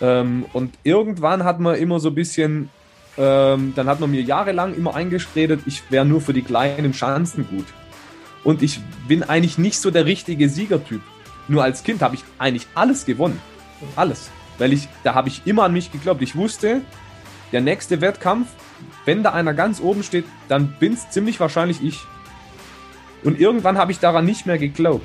Ähm, und irgendwann hat man immer so ein bisschen, ähm, dann hat man mir jahrelang immer eingeredet, ich wäre nur für die kleinen Chancen gut. Und ich bin eigentlich nicht so der richtige Siegertyp. Nur als Kind habe ich eigentlich alles gewonnen. Alles. Weil ich, da habe ich immer an mich geglaubt. Ich wusste, der nächste Wettkampf, wenn da einer ganz oben steht, dann bin es ziemlich wahrscheinlich ich. Und irgendwann habe ich daran nicht mehr geglaubt.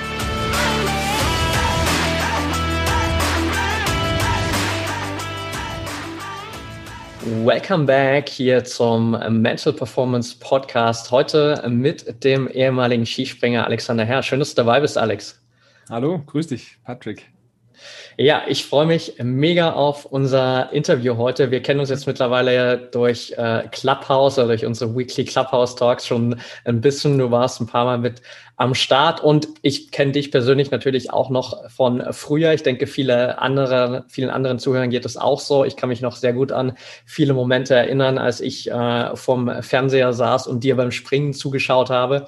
Welcome back hier zum Mental Performance Podcast. Heute mit dem ehemaligen Skispringer Alexander Herr. Schön, dass du dabei bist, Alex. Hallo, grüß dich, Patrick. Ja, ich freue mich mega auf unser Interview heute. Wir kennen uns jetzt mittlerweile durch äh, Clubhouse oder durch unsere Weekly Clubhouse Talks schon ein bisschen. Du warst ein paar Mal mit am Start und ich kenne dich persönlich natürlich auch noch von früher. Ich denke, viele andere, vielen anderen Zuhörern geht es auch so. Ich kann mich noch sehr gut an viele Momente erinnern, als ich äh, vom Fernseher saß und dir beim Springen zugeschaut habe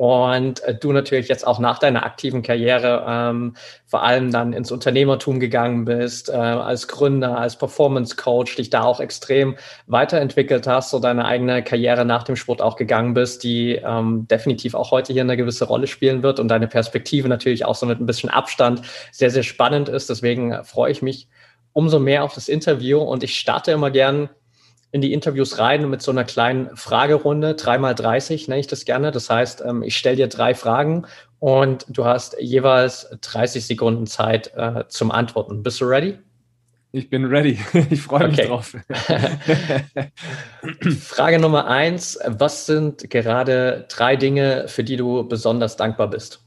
und äh, du natürlich jetzt auch nach deiner aktiven Karriere ähm, vor allem dann ins Unternehmertum gegangen bist, äh, als Gründer, als Performance Coach, dich da auch extrem weiterentwickelt hast, so deine eigene Karriere nach dem Sport auch gegangen bist, die ähm, definitiv auch heute hier eine gewisse Rolle spielen wird und deine Perspektive natürlich auch so mit ein bisschen Abstand sehr, sehr spannend ist. Deswegen freue ich mich umso mehr auf das Interview und ich starte immer gern in die Interviews rein mit so einer kleinen Fragerunde, dreimal 30 nenne ich das gerne. Das heißt, ähm, ich stelle dir drei Fragen und du hast jeweils 30 Sekunden Zeit äh, zum Antworten. Bist du ready? Ich bin ready. Ich freue mich okay. drauf. Frage Nummer eins. Was sind gerade drei Dinge, für die du besonders dankbar bist?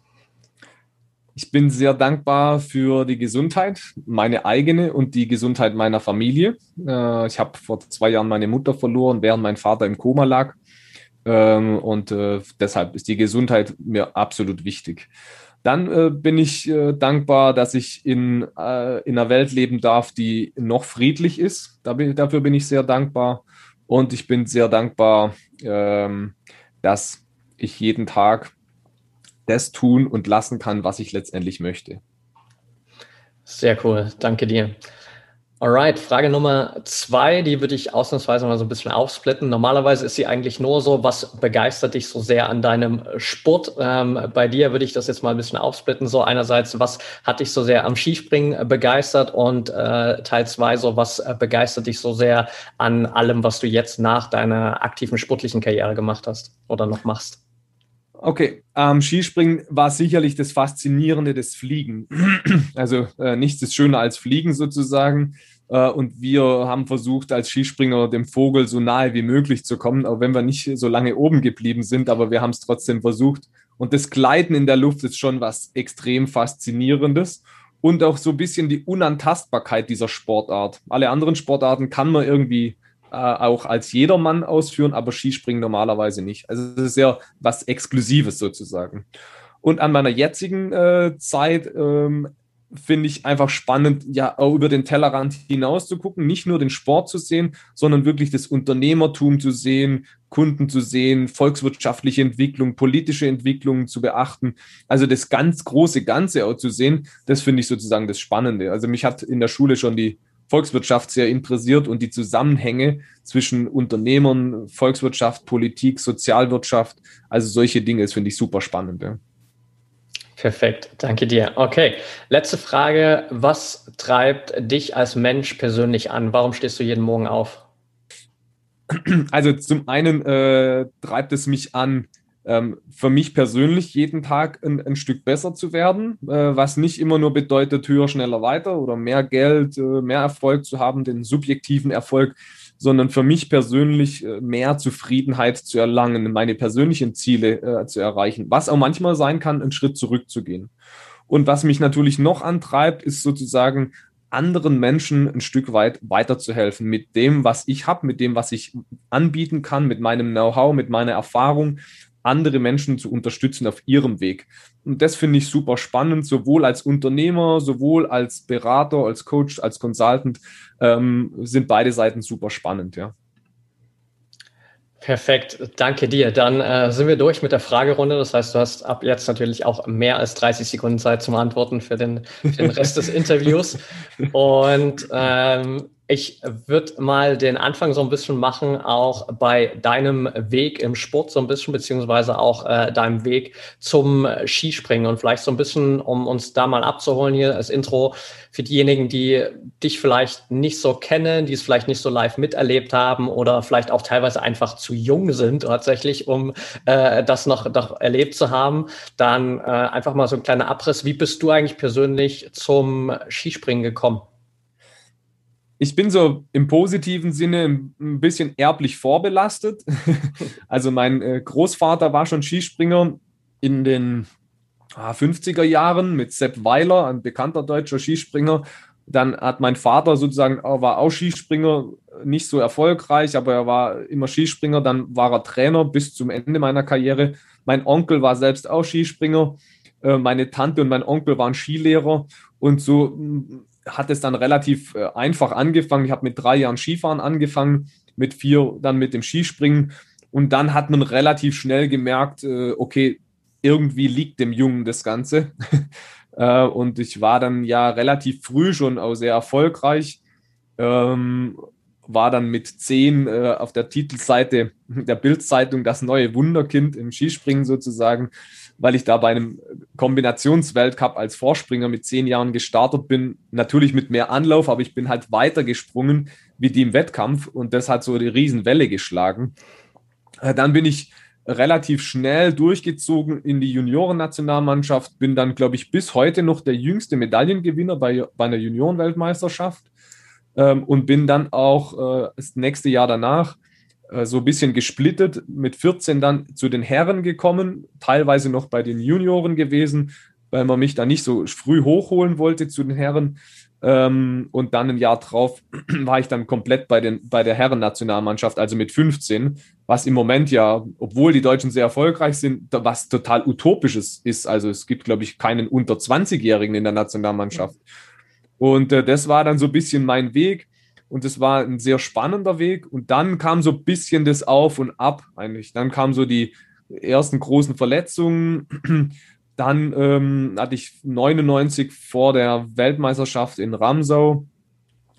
Ich bin sehr dankbar für die Gesundheit, meine eigene und die Gesundheit meiner Familie. Äh, ich habe vor zwei Jahren meine Mutter verloren, während mein Vater im Koma lag. Ähm, und äh, deshalb ist die Gesundheit mir absolut wichtig. Dann äh, bin ich dankbar, dass ich in, in einer Welt leben darf, die noch friedlich ist. dafür bin ich sehr dankbar. Und ich bin sehr dankbar, ähm, dass ich jeden Tag das tun und lassen kann, was ich letztendlich möchte. Sehr cool, danke dir. Alright, Frage Nummer zwei, die würde ich ausnahmsweise mal so ein bisschen aufsplitten. Normalerweise ist sie eigentlich nur so, was begeistert dich so sehr an deinem Sport? Ähm, bei dir würde ich das jetzt mal ein bisschen aufsplitten. So einerseits, was hat dich so sehr am Skispringen begeistert? Und äh, Teil zwei, so was begeistert dich so sehr an allem, was du jetzt nach deiner aktiven sportlichen Karriere gemacht hast oder noch machst? Okay, ähm, Skispringen war sicherlich das Faszinierende des Fliegen. also äh, nichts ist schöner als Fliegen sozusagen. Äh, und wir haben versucht, als Skispringer dem Vogel so nahe wie möglich zu kommen, auch wenn wir nicht so lange oben geblieben sind, aber wir haben es trotzdem versucht. Und das Gleiten in der Luft ist schon was extrem Faszinierendes und auch so ein bisschen die Unantastbarkeit dieser Sportart. Alle anderen Sportarten kann man irgendwie auch als jedermann ausführen, aber Skispringen normalerweise nicht. Also es ist ja was Exklusives sozusagen. Und an meiner jetzigen äh, Zeit ähm, finde ich einfach spannend, ja, auch über den Tellerrand hinaus zu gucken, nicht nur den Sport zu sehen, sondern wirklich das Unternehmertum zu sehen, Kunden zu sehen, volkswirtschaftliche Entwicklung, politische Entwicklungen zu beachten. Also das ganz große Ganze auch zu sehen, das finde ich sozusagen das Spannende. Also mich hat in der Schule schon die Volkswirtschaft sehr interessiert und die Zusammenhänge zwischen Unternehmern, Volkswirtschaft, Politik, Sozialwirtschaft, also solche Dinge, das finde ich super spannend. Ja. Perfekt, danke dir. Okay, letzte Frage. Was treibt dich als Mensch persönlich an? Warum stehst du jeden Morgen auf? Also zum einen äh, treibt es mich an, ähm, für mich persönlich jeden Tag ein, ein Stück besser zu werden, äh, was nicht immer nur bedeutet, höher, schneller, weiter oder mehr Geld, äh, mehr Erfolg zu haben, den subjektiven Erfolg, sondern für mich persönlich äh, mehr Zufriedenheit zu erlangen, meine persönlichen Ziele äh, zu erreichen, was auch manchmal sein kann, einen Schritt zurückzugehen. Und was mich natürlich noch antreibt, ist sozusagen anderen Menschen ein Stück weit weiterzuhelfen mit dem, was ich habe, mit dem, was ich anbieten kann, mit meinem Know-how, mit meiner Erfahrung, andere Menschen zu unterstützen auf ihrem Weg. Und das finde ich super spannend, sowohl als Unternehmer, sowohl als Berater, als Coach, als Consultant ähm, sind beide Seiten super spannend, ja. Perfekt, danke dir. Dann äh, sind wir durch mit der Fragerunde. Das heißt, du hast ab jetzt natürlich auch mehr als 30 Sekunden Zeit zum Antworten für den, für den Rest des Interviews. Und ähm, ich würde mal den Anfang so ein bisschen machen, auch bei deinem Weg im Sport so ein bisschen, beziehungsweise auch äh, deinem Weg zum Skispringen und vielleicht so ein bisschen, um uns da mal abzuholen hier als Intro für diejenigen, die dich vielleicht nicht so kennen, die es vielleicht nicht so live miterlebt haben oder vielleicht auch teilweise einfach zu jung sind tatsächlich, um äh, das noch, noch erlebt zu haben, dann äh, einfach mal so ein kleiner Abriss. Wie bist du eigentlich persönlich zum Skispringen gekommen? Ich bin so im positiven Sinne ein bisschen erblich vorbelastet. also mein äh, Großvater war schon Skispringer in den 50er ah, Jahren mit Sepp Weiler, ein bekannter deutscher Skispringer. Dann hat mein Vater sozusagen, war auch Skispringer, nicht so erfolgreich, aber er war immer Skispringer. Dann war er Trainer bis zum Ende meiner Karriere. Mein Onkel war selbst auch Skispringer. Äh, meine Tante und mein Onkel waren Skilehrer. Und so hat es dann relativ äh, einfach angefangen. Ich habe mit drei Jahren Skifahren angefangen, mit vier dann mit dem Skispringen. Und dann hat man relativ schnell gemerkt, äh, okay, irgendwie liegt dem Jungen das Ganze. äh, und ich war dann ja relativ früh schon auch sehr erfolgreich. Ähm, war dann mit zehn äh, auf der Titelseite der Bildzeitung das neue Wunderkind im Skispringen sozusagen weil ich da bei einem Kombinationsweltcup als Vorspringer mit zehn Jahren gestartet bin. Natürlich mit mehr Anlauf, aber ich bin halt weiter gesprungen wie die im Wettkampf und das hat so die Riesenwelle geschlagen. Äh, dann bin ich relativ schnell durchgezogen in die Juniorennationalmannschaft, bin dann, glaube ich, bis heute noch der jüngste Medaillengewinner bei, bei einer Juniorenweltmeisterschaft ähm, und bin dann auch äh, das nächste Jahr danach so ein bisschen gesplittet, mit 14 dann zu den Herren gekommen, teilweise noch bei den Junioren gewesen, weil man mich da nicht so früh hochholen wollte zu den Herren. Ähm, und dann ein Jahr drauf war ich dann komplett bei, den, bei der Herren-Nationalmannschaft, also mit 15, was im Moment ja, obwohl die Deutschen sehr erfolgreich sind, was total utopisches ist. Also es gibt, glaube ich, keinen unter 20-Jährigen in der Nationalmannschaft. Und äh, das war dann so ein bisschen mein Weg und es war ein sehr spannender Weg. Und dann kam so ein bisschen das Auf und Ab eigentlich. Dann kamen so die ersten großen Verletzungen. Dann ähm, hatte ich 99 vor der Weltmeisterschaft in Ramsau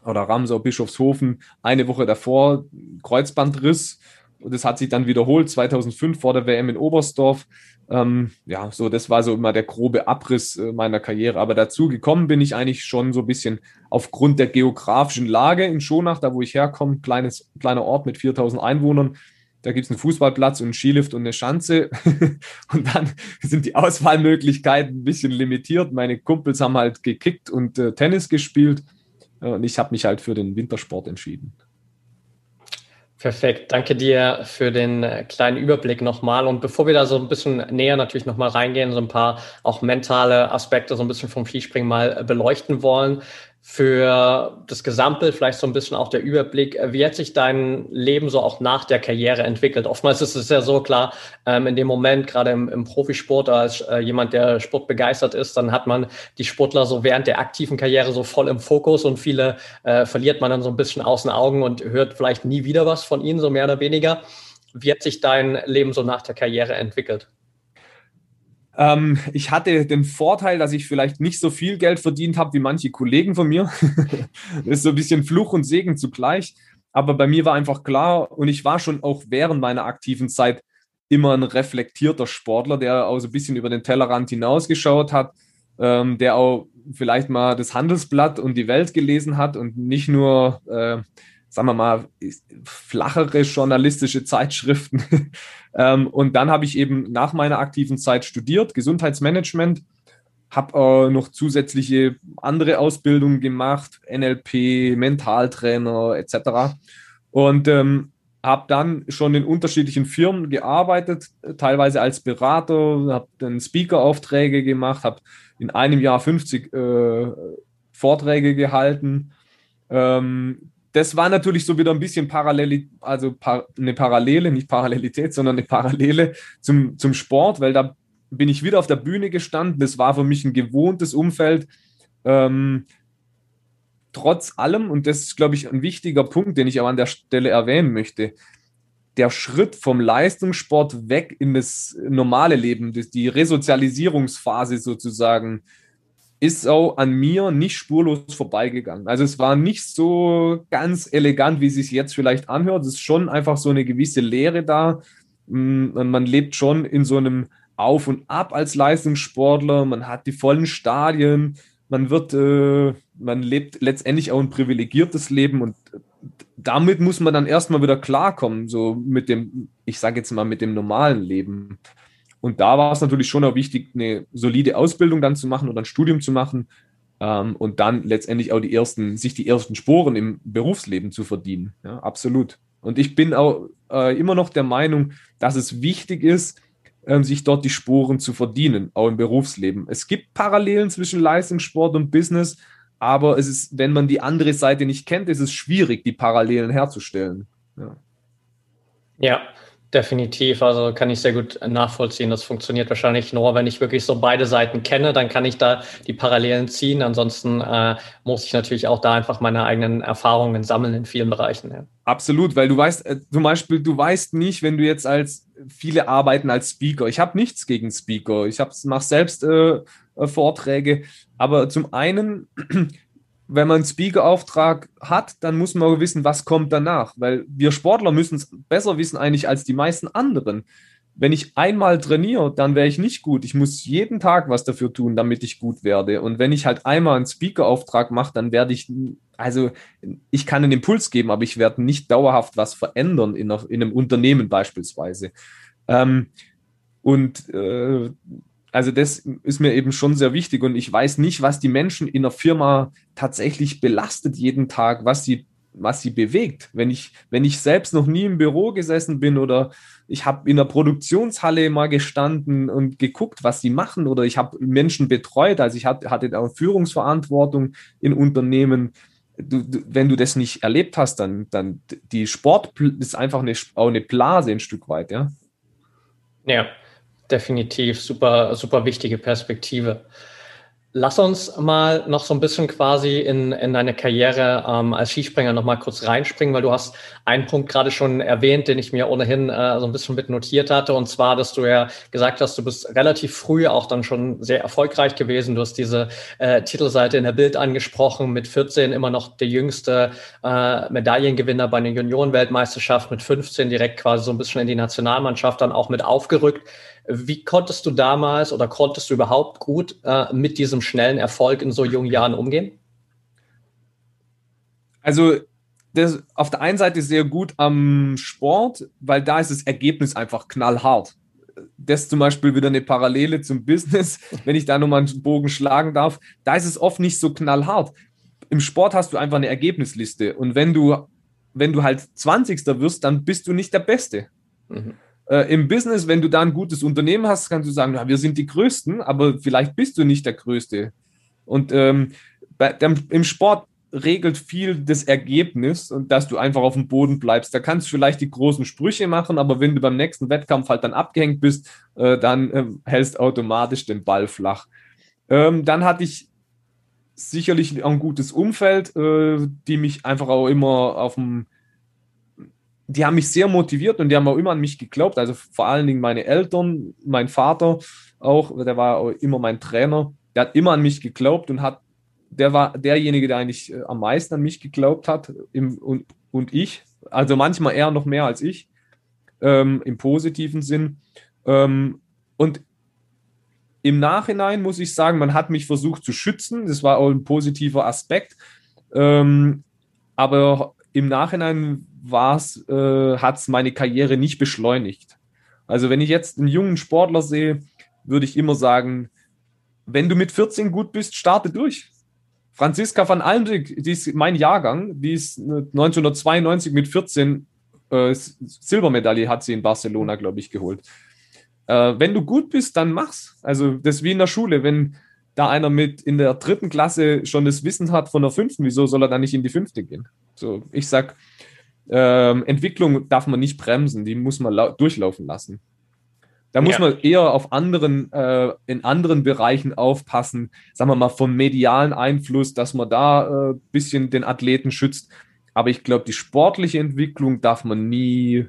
oder Ramsau Bischofshofen eine Woche davor Kreuzbandriss. Und das hat sich dann wiederholt 2005 vor der WM in Oberstdorf. Ähm, ja, so, das war so immer der grobe Abriss äh, meiner Karriere. Aber dazu gekommen bin ich eigentlich schon so ein bisschen aufgrund der geografischen Lage in Schonach, da wo ich herkomme, kleines, kleiner Ort mit 4000 Einwohnern. Da gibt es einen Fußballplatz und einen Skilift und eine Schanze. und dann sind die Auswahlmöglichkeiten ein bisschen limitiert. Meine Kumpels haben halt gekickt und äh, Tennis gespielt. Äh, und ich habe mich halt für den Wintersport entschieden. Perfekt, danke dir für den äh, kleinen Überblick nochmal. Und bevor wir da so ein bisschen näher natürlich nochmal reingehen, so ein paar auch mentale Aspekte so ein bisschen vom Skispringen mal äh, beleuchten wollen, für das Gesamtbild, vielleicht so ein bisschen auch der Überblick, wie hat sich dein Leben so auch nach der Karriere entwickelt? Oftmals ist es ja so klar, ähm, in dem Moment, gerade im, im Profisport, als äh, jemand, der Sport begeistert ist, dann hat man die Sportler so während der aktiven Karriere so voll im Fokus und viele äh, verliert man dann so ein bisschen aus den Augen und hört vielleicht nie wieder was von ihnen, so mehr oder weniger. Wie hat sich dein Leben so nach der Karriere entwickelt? Ähm, ich hatte den Vorteil, dass ich vielleicht nicht so viel Geld verdient habe wie manche Kollegen von mir. das ist so ein bisschen Fluch und Segen zugleich. Aber bei mir war einfach klar, und ich war schon auch während meiner aktiven Zeit immer ein reflektierter Sportler, der auch so ein bisschen über den Tellerrand hinausgeschaut hat, ähm, der auch vielleicht mal das Handelsblatt und die Welt gelesen hat und nicht nur, äh, sagen wir mal, flachere journalistische Zeitschriften. Ähm, und dann habe ich eben nach meiner aktiven Zeit studiert, Gesundheitsmanagement, habe äh, noch zusätzliche andere Ausbildungen gemacht, NLP, Mentaltrainer etc. Und ähm, habe dann schon in unterschiedlichen Firmen gearbeitet, teilweise als Berater, habe dann Speaker-Aufträge gemacht, habe in einem Jahr 50 äh, Vorträge gehalten. Ähm, das war natürlich so wieder ein bisschen parallel, also par eine Parallele, nicht Parallelität, sondern eine Parallele zum, zum Sport, weil da bin ich wieder auf der Bühne gestanden. Das war für mich ein gewohntes Umfeld. Ähm, trotz allem, und das ist, glaube ich, ein wichtiger Punkt, den ich aber an der Stelle erwähnen möchte, der Schritt vom Leistungssport weg in das normale Leben, die Resozialisierungsphase sozusagen, ist auch an mir nicht spurlos vorbeigegangen. Also es war nicht so ganz elegant, wie es sich jetzt vielleicht anhört. Es ist schon einfach so eine gewisse Leere da. Mm, man lebt schon in so einem Auf und Ab als Leistungssportler. Man hat die vollen Stadien. Man wird, äh, man lebt letztendlich auch ein privilegiertes Leben und damit muss man dann erstmal wieder klarkommen, so mit dem, ich sage jetzt mal, mit dem normalen Leben. Und da war es natürlich schon auch wichtig, eine solide Ausbildung dann zu machen oder ein Studium zu machen ähm, und dann letztendlich auch die ersten, sich die ersten Sporen im Berufsleben zu verdienen. Ja, absolut. Und ich bin auch äh, immer noch der Meinung, dass es wichtig ist, ähm, sich dort die Sporen zu verdienen, auch im Berufsleben. Es gibt Parallelen zwischen Leistungssport und Business, aber es ist, wenn man die andere Seite nicht kennt, ist es schwierig, die Parallelen herzustellen. Ja. ja. Definitiv, also kann ich sehr gut nachvollziehen. Das funktioniert wahrscheinlich nur, wenn ich wirklich so beide Seiten kenne, dann kann ich da die Parallelen ziehen. Ansonsten äh, muss ich natürlich auch da einfach meine eigenen Erfahrungen sammeln in vielen Bereichen. Ja. Absolut, weil du weißt, äh, zum Beispiel, du weißt nicht, wenn du jetzt als viele arbeiten als Speaker. Ich habe nichts gegen Speaker. Ich mache selbst äh, äh, Vorträge, aber zum einen wenn man einen Speaker-Auftrag hat, dann muss man wissen, was kommt danach. Weil wir Sportler müssen es besser wissen eigentlich als die meisten anderen. Wenn ich einmal trainiere, dann wäre ich nicht gut. Ich muss jeden Tag was dafür tun, damit ich gut werde. Und wenn ich halt einmal einen Speaker-Auftrag mache, dann werde ich, also ich kann einen Impuls geben, aber ich werde nicht dauerhaft was verändern in, einem Unternehmen beispielsweise. Ähm, und äh, also das ist mir eben schon sehr wichtig und ich weiß nicht, was die Menschen in der Firma tatsächlich belastet jeden Tag, was sie was sie bewegt. Wenn ich, wenn ich selbst noch nie im Büro gesessen bin oder ich habe in der Produktionshalle mal gestanden und geguckt, was sie machen oder ich habe Menschen betreut, also ich hatte, auch Führungsverantwortung in Unternehmen. Du, du, wenn du das nicht erlebt hast, dann, dann die Sport ist einfach eine, auch eine Blase ein Stück weit, ja. Ja, definitiv super, super wichtige Perspektive. Lass uns mal noch so ein bisschen quasi in, in deine Karriere ähm, als Skispringer noch mal kurz reinspringen, weil du hast einen Punkt gerade schon erwähnt, den ich mir ohnehin äh, so ein bisschen mit notiert hatte, und zwar, dass du ja gesagt hast, du bist relativ früh auch dann schon sehr erfolgreich gewesen. Du hast diese äh, Titelseite in der Bild angesprochen, mit 14 immer noch der jüngste äh, Medaillengewinner bei einer Juniorenweltmeisterschaft, mit 15 direkt quasi so ein bisschen in die Nationalmannschaft dann auch mit aufgerückt. Wie konntest du damals oder konntest du überhaupt gut äh, mit diesem schnellen Erfolg in so jungen Jahren umgehen? Also das auf der einen Seite sehr gut am Sport, weil da ist das Ergebnis einfach knallhart. Das ist zum Beispiel wieder eine Parallele zum Business, wenn ich da nochmal einen Bogen schlagen darf. Da ist es oft nicht so knallhart. Im Sport hast du einfach eine Ergebnisliste und wenn du, wenn du halt 20. wirst, dann bist du nicht der Beste. Mhm. Äh, Im Business, wenn du da ein gutes Unternehmen hast, kannst du sagen, ja, wir sind die Größten, aber vielleicht bist du nicht der Größte. Und ähm, bei, dem, im Sport regelt viel das Ergebnis und dass du einfach auf dem Boden bleibst. Da kannst du vielleicht die großen Sprüche machen, aber wenn du beim nächsten Wettkampf halt dann abgehängt bist, äh, dann äh, hältst automatisch den Ball flach. Ähm, dann hatte ich sicherlich ein gutes Umfeld, äh, die mich einfach auch immer auf dem die haben mich sehr motiviert und die haben auch immer an mich geglaubt. Also vor allen Dingen meine Eltern, mein Vater auch, der war auch immer mein Trainer. Der hat immer an mich geglaubt und hat, der war derjenige, der eigentlich äh, am meisten an mich geglaubt hat im, und, und ich. Also manchmal eher noch mehr als ich, ähm, im positiven Sinn. Ähm, und im Nachhinein muss ich sagen, man hat mich versucht zu schützen. Das war auch ein positiver Aspekt. Ähm, aber im Nachhinein äh, hat es meine Karriere nicht beschleunigt. Also wenn ich jetzt einen jungen Sportler sehe, würde ich immer sagen, wenn du mit 14 gut bist, starte durch. Franziska van Almdijk, die ist mein Jahrgang, die ist 1992 mit 14 äh, Silbermedaille hat sie in Barcelona, glaube ich, geholt. Äh, wenn du gut bist, dann mach's. Also das ist wie in der Schule. Wenn da einer mit in der dritten Klasse schon das Wissen hat von der fünften, wieso soll er dann nicht in die fünfte gehen? So, ich sag, ähm, Entwicklung darf man nicht bremsen, die muss man durchlaufen lassen. Da muss ja. man eher auf anderen, äh, in anderen Bereichen aufpassen, sagen wir mal, vom medialen Einfluss, dass man da ein äh, bisschen den Athleten schützt. Aber ich glaube, die sportliche Entwicklung darf man nie,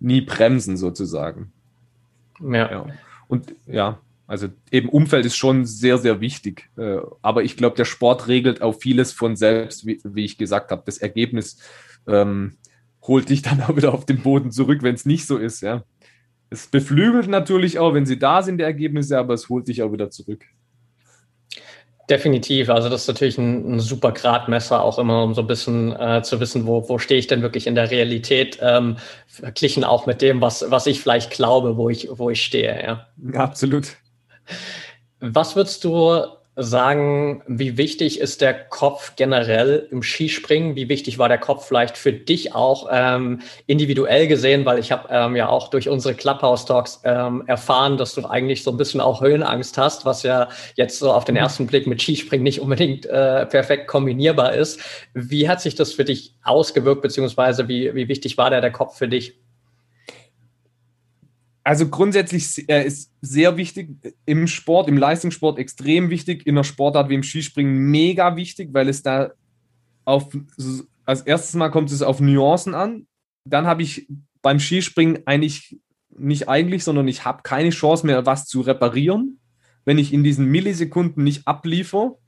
nie bremsen, sozusagen. Ja. ja. Und ja, also eben Umfeld ist schon sehr, sehr wichtig. Äh, aber ich glaube, der Sport regelt auch vieles von selbst, wie, wie ich gesagt habe. Das Ergebnis ähm, holt dich dann auch wieder auf den Boden zurück, wenn es nicht so ist, ja. Es beflügelt natürlich auch, wenn sie da sind, die Ergebnisse, aber es holt dich auch wieder zurück. Definitiv. Also das ist natürlich ein, ein super Gradmesser, auch immer, um so ein bisschen äh, zu wissen, wo, wo stehe ich denn wirklich in der Realität, ähm, verglichen auch mit dem, was, was ich vielleicht glaube, wo ich, wo ich stehe. Ja. Absolut. Was würdest du sagen, wie wichtig ist der Kopf generell im Skispringen? Wie wichtig war der Kopf vielleicht für dich auch ähm, individuell gesehen? Weil ich habe ähm, ja auch durch unsere Clubhouse-Talks ähm, erfahren, dass du eigentlich so ein bisschen auch Höhenangst hast, was ja jetzt so auf den ersten Blick mit Skispringen nicht unbedingt äh, perfekt kombinierbar ist. Wie hat sich das für dich ausgewirkt, beziehungsweise wie, wie wichtig war der, der Kopf für dich? Also grundsätzlich er ist sehr wichtig im Sport, im Leistungssport extrem wichtig, in einer Sportart wie im Skispringen mega wichtig, weil es da auf, als erstes Mal kommt es auf Nuancen an. Dann habe ich beim Skispringen eigentlich, nicht eigentlich, sondern ich habe keine Chance mehr, was zu reparieren, wenn ich in diesen Millisekunden nicht abliefer.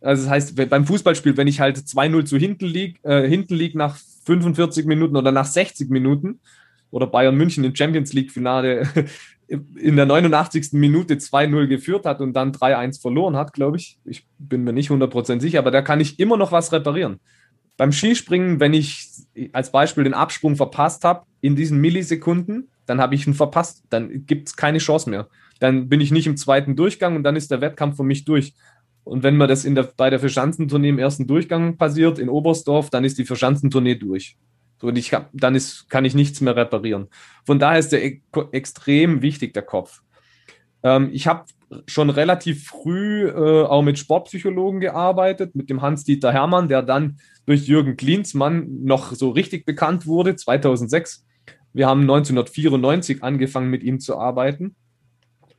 Also das heißt, beim Fußballspiel, wenn ich halt 2-0 zu hinten liege, äh, hinten lieg nach 45 Minuten oder nach 60 Minuten, oder Bayern München im Champions League Finale in der 89. Minute 2-0 geführt hat und dann 3-1 verloren hat, glaube ich. Ich bin mir nicht 100% sicher, aber da kann ich immer noch was reparieren. Beim Skispringen, wenn ich als Beispiel den Absprung verpasst habe, in diesen Millisekunden, dann habe ich ihn verpasst. Dann gibt es keine Chance mehr. Dann bin ich nicht im zweiten Durchgang und dann ist der Wettkampf für mich durch. Und wenn mir das der, bei der Verschanzentournee im ersten Durchgang passiert, in Oberstdorf, dann ist die Verschanzentournee durch. So, und ich hab, dann ist, kann ich nichts mehr reparieren. Von daher ist der e extrem wichtig, der Kopf. Ähm, ich habe schon relativ früh äh, auch mit Sportpsychologen gearbeitet, mit dem Hans-Dieter Hermann, der dann durch Jürgen Klinsmann noch so richtig bekannt wurde, 2006. Wir haben 1994 angefangen, mit ihm zu arbeiten.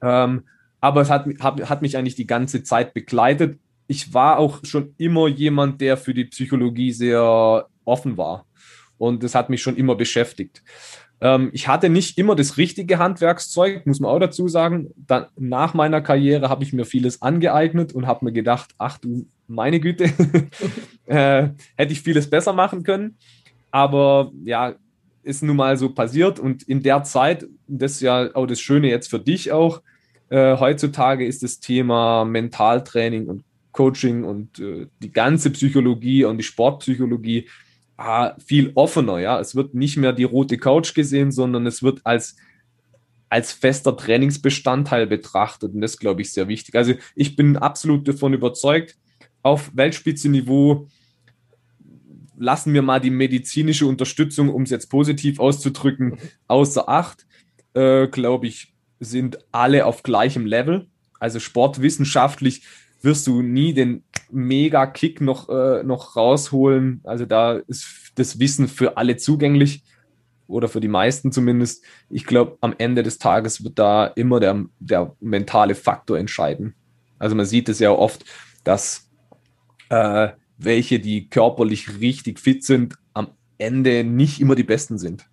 Ähm, aber es hat, hat, hat mich eigentlich die ganze Zeit begleitet. Ich war auch schon immer jemand, der für die Psychologie sehr offen war und das hat mich schon immer beschäftigt. Ähm, ich hatte nicht immer das richtige Handwerkszeug, muss man auch dazu sagen. Dann, nach meiner Karriere habe ich mir vieles angeeignet und habe mir gedacht, ach du meine Güte, äh, hätte ich vieles besser machen können. Aber ja, ist nun mal so passiert und in der Zeit, das ist ja auch das Schöne jetzt für dich auch, äh, heutzutage ist das Thema Mentaltraining und Coaching und äh, die ganze Psychologie und die Sportpsychologie viel offener. Ja, es wird nicht mehr die rote Couch gesehen, sondern es wird als als fester Trainingsbestandteil betrachtet. Und das glaube ich sehr wichtig. Also ich bin absolut davon überzeugt, auf Weltspitzenniveau lassen wir mal die medizinische Unterstützung, um es jetzt positiv auszudrücken, außer Acht. Äh, glaube ich, sind alle auf gleichem Level. Also sportwissenschaftlich wirst du nie den Mega-Kick noch, äh, noch rausholen. Also da ist das Wissen für alle zugänglich oder für die meisten zumindest. Ich glaube, am Ende des Tages wird da immer der, der mentale Faktor entscheiden. Also man sieht es ja oft, dass äh, welche, die körperlich richtig fit sind, am Ende nicht immer die besten sind.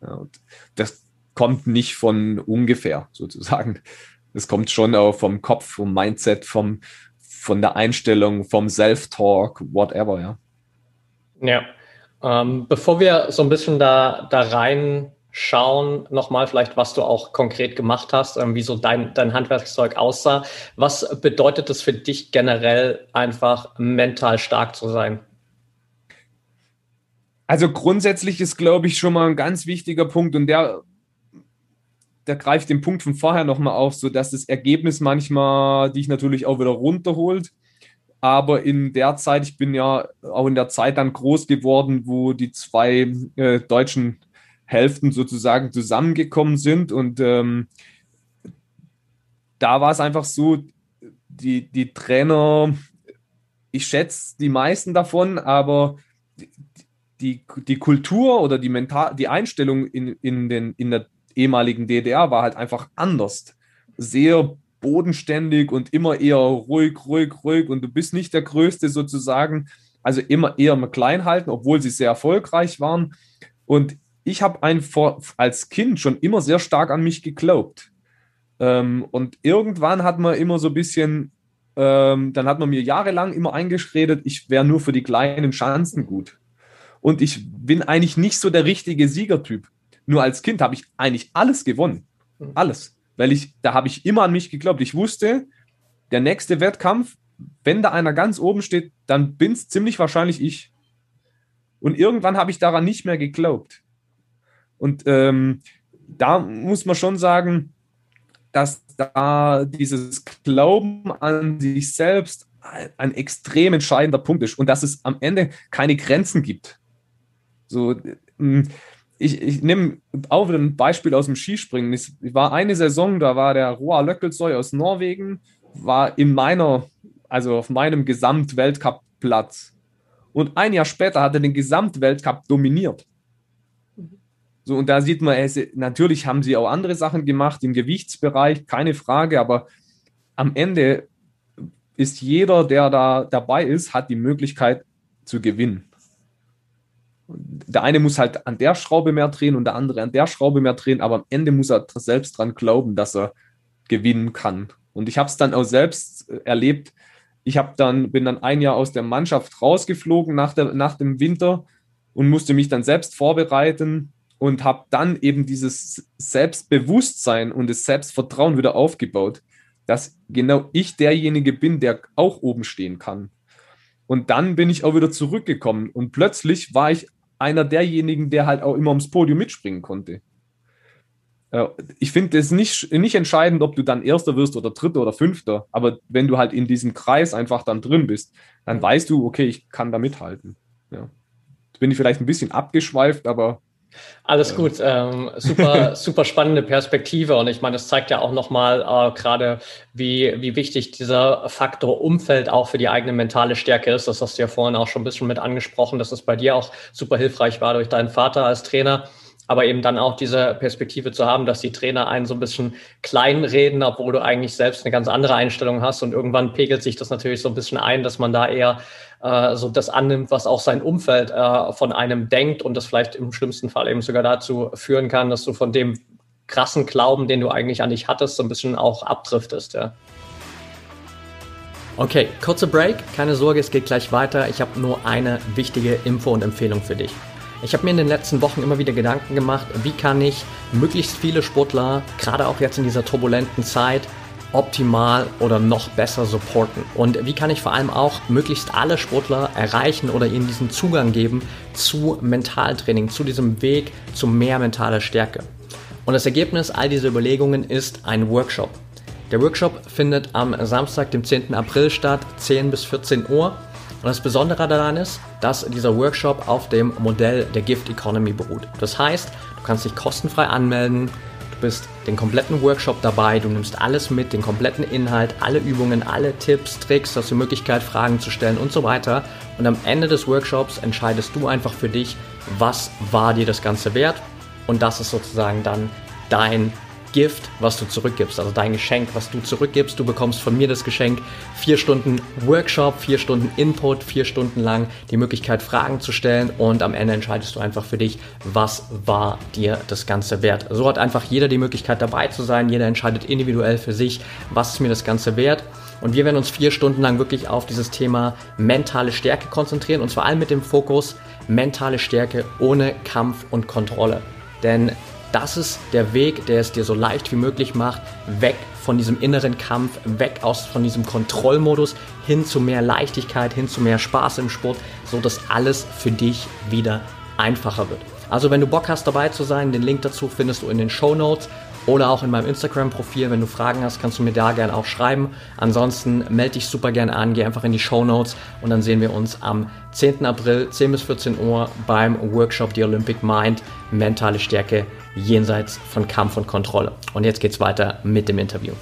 Ja, das kommt nicht von ungefähr sozusagen. Es kommt schon auch vom Kopf, vom Mindset, vom, von der Einstellung, vom Self-Talk, whatever, ja. Ja. Ähm, bevor wir so ein bisschen da, da reinschauen, nochmal vielleicht, was du auch konkret gemacht hast, ähm, wie so dein, dein Handwerkszeug aussah. Was bedeutet es für dich generell einfach mental stark zu sein? Also grundsätzlich ist, glaube ich, schon mal ein ganz wichtiger Punkt und der der greift den Punkt von vorher nochmal auf, sodass das Ergebnis manchmal dich natürlich auch wieder runterholt. Aber in der Zeit, ich bin ja auch in der Zeit dann groß geworden, wo die zwei äh, deutschen Hälften sozusagen zusammengekommen sind. Und ähm, da war es einfach so, die, die Trainer, ich schätze die meisten davon, aber die, die Kultur oder die, Mental, die Einstellung in, in, den, in der ehemaligen DDR war halt einfach anders. Sehr bodenständig und immer eher ruhig, ruhig, ruhig und du bist nicht der Größte sozusagen. Also immer eher mal klein halten, obwohl sie sehr erfolgreich waren. Und ich habe als Kind schon immer sehr stark an mich geglaubt. Ähm, und irgendwann hat man immer so ein bisschen, ähm, dann hat man mir jahrelang immer eingeschredet, ich wäre nur für die kleinen Chancen gut. Und ich bin eigentlich nicht so der richtige Siegertyp. Nur als Kind habe ich eigentlich alles gewonnen. Mhm. Alles. Weil ich, da habe ich immer an mich geglaubt. Ich wusste, der nächste Wettkampf, wenn da einer ganz oben steht, dann bin es ziemlich wahrscheinlich ich. Und irgendwann habe ich daran nicht mehr geglaubt. Und ähm, da muss man schon sagen, dass da dieses Glauben an sich selbst ein extrem entscheidender Punkt ist und dass es am Ende keine Grenzen gibt. So, ich, ich nehme auch wieder ein Beispiel aus dem Skispringen. Ich war eine Saison, da war der Roa Löckelsoy aus Norwegen, war in meiner, also auf meinem Gesamtweltcup-Platz. Und ein Jahr später hat er den Gesamtweltcup dominiert. So, und da sieht man, natürlich haben sie auch andere Sachen gemacht im Gewichtsbereich, keine Frage, aber am Ende ist jeder, der da dabei ist, hat die Möglichkeit zu gewinnen. Der eine muss halt an der Schraube mehr drehen und der andere an der Schraube mehr drehen, aber am Ende muss er selbst dran glauben, dass er gewinnen kann. Und ich habe es dann auch selbst erlebt. Ich habe dann bin dann ein Jahr aus der Mannschaft rausgeflogen nach, der, nach dem Winter und musste mich dann selbst vorbereiten und habe dann eben dieses Selbstbewusstsein und das Selbstvertrauen wieder aufgebaut, dass genau ich derjenige bin, der auch oben stehen kann. Und dann bin ich auch wieder zurückgekommen und plötzlich war ich einer derjenigen, der halt auch immer ums Podium mitspringen konnte. Äh, ich finde es nicht, nicht entscheidend, ob du dann Erster wirst oder Dritter oder Fünfter, aber wenn du halt in diesem Kreis einfach dann drin bist, dann weißt du, okay, ich kann da mithalten. Ja. Jetzt bin ich vielleicht ein bisschen abgeschweift, aber alles gut, ähm, super, super spannende Perspektive und ich meine, es zeigt ja auch nochmal äh, gerade, wie, wie wichtig dieser Faktor Umfeld auch für die eigene mentale Stärke ist. Das hast du ja vorhin auch schon ein bisschen mit angesprochen, dass es bei dir auch super hilfreich war durch deinen Vater als Trainer aber eben dann auch diese Perspektive zu haben, dass die Trainer einen so ein bisschen kleinreden, obwohl du eigentlich selbst eine ganz andere Einstellung hast und irgendwann pegelt sich das natürlich so ein bisschen ein, dass man da eher äh, so das annimmt, was auch sein Umfeld äh, von einem denkt und das vielleicht im schlimmsten Fall eben sogar dazu führen kann, dass du von dem krassen Glauben, den du eigentlich an dich hattest, so ein bisschen auch abdriftest, ja. Okay, kurzer Break, keine Sorge, es geht gleich weiter. Ich habe nur eine wichtige Info und Empfehlung für dich. Ich habe mir in den letzten Wochen immer wieder Gedanken gemacht, wie kann ich möglichst viele Sportler, gerade auch jetzt in dieser turbulenten Zeit, optimal oder noch besser supporten? Und wie kann ich vor allem auch möglichst alle Sportler erreichen oder ihnen diesen Zugang geben zu Mentaltraining, zu diesem Weg zu mehr mentaler Stärke? Und das Ergebnis all dieser Überlegungen ist ein Workshop. Der Workshop findet am Samstag, dem 10. April statt, 10 bis 14 Uhr. Und das Besondere daran ist, dass dieser Workshop auf dem Modell der Gift Economy beruht. Das heißt, du kannst dich kostenfrei anmelden, du bist den kompletten Workshop dabei, du nimmst alles mit, den kompletten Inhalt, alle Übungen, alle Tipps, Tricks, hast die Möglichkeit, Fragen zu stellen und so weiter. Und am Ende des Workshops entscheidest du einfach für dich, was war dir das Ganze wert. Und das ist sozusagen dann dein Gift, was du zurückgibst, also dein Geschenk, was du zurückgibst. Du bekommst von mir das Geschenk, vier Stunden Workshop, vier Stunden Input, vier Stunden lang die Möglichkeit, Fragen zu stellen und am Ende entscheidest du einfach für dich, was war dir das Ganze wert. So hat einfach jeder die Möglichkeit dabei zu sein, jeder entscheidet individuell für sich, was ist mir das Ganze wert. Und wir werden uns vier Stunden lang wirklich auf dieses Thema mentale Stärke konzentrieren und zwar allem mit dem Fokus mentale Stärke ohne Kampf und Kontrolle. Denn das ist der Weg, der es dir so leicht wie möglich macht, weg von diesem inneren Kampf, weg aus von diesem Kontrollmodus hin zu mehr Leichtigkeit, hin zu mehr Spaß im Sport, so dass alles für dich wieder einfacher wird. Also wenn du Bock hast dabei zu sein, den Link dazu findest du in den Show Notes oder auch in meinem Instagram-Profil. Wenn du Fragen hast, kannst du mir da gerne auch schreiben. Ansonsten melde dich super gerne an, geh einfach in die Show Notes und dann sehen wir uns am 10. April 10 bis 14 Uhr beim Workshop The Olympic Mind Mentale Stärke jenseits von Kampf und Kontrolle. Und jetzt geht's weiter mit dem Interview.